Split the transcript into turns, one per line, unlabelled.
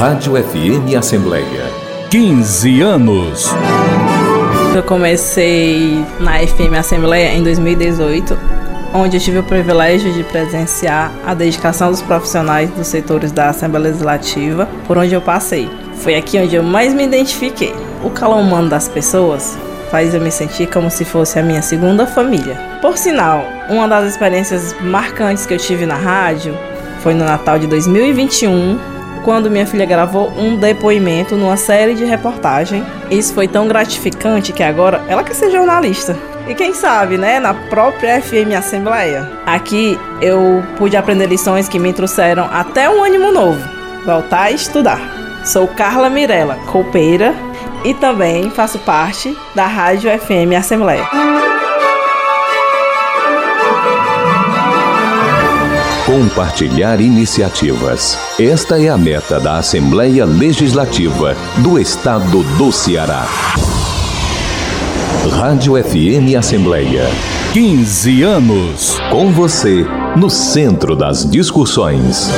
Rádio FM Assembleia.
15 anos.
Eu comecei na FM Assembleia em 2018, onde eu tive o privilégio de presenciar a dedicação dos profissionais dos setores da Assembleia Legislativa, por onde eu passei. Foi aqui onde eu mais me identifiquei. O calor humano das pessoas faz eu me sentir como se fosse a minha segunda família. Por sinal, uma das experiências marcantes que eu tive na rádio foi no Natal de 2021, quando minha filha gravou um depoimento numa série de reportagem. Isso foi tão gratificante que agora ela quer ser jornalista. E quem sabe, né, na própria FM Assembleia. Aqui eu pude aprender lições que me trouxeram até um ânimo novo, voltar a estudar. Sou Carla Mirella, copeira e também faço parte da Rádio FM Assembleia.
Compartilhar iniciativas. Esta é a meta da Assembleia Legislativa do Estado do Ceará. Rádio FM Assembleia.
15 anos.
Com você, no centro das discussões.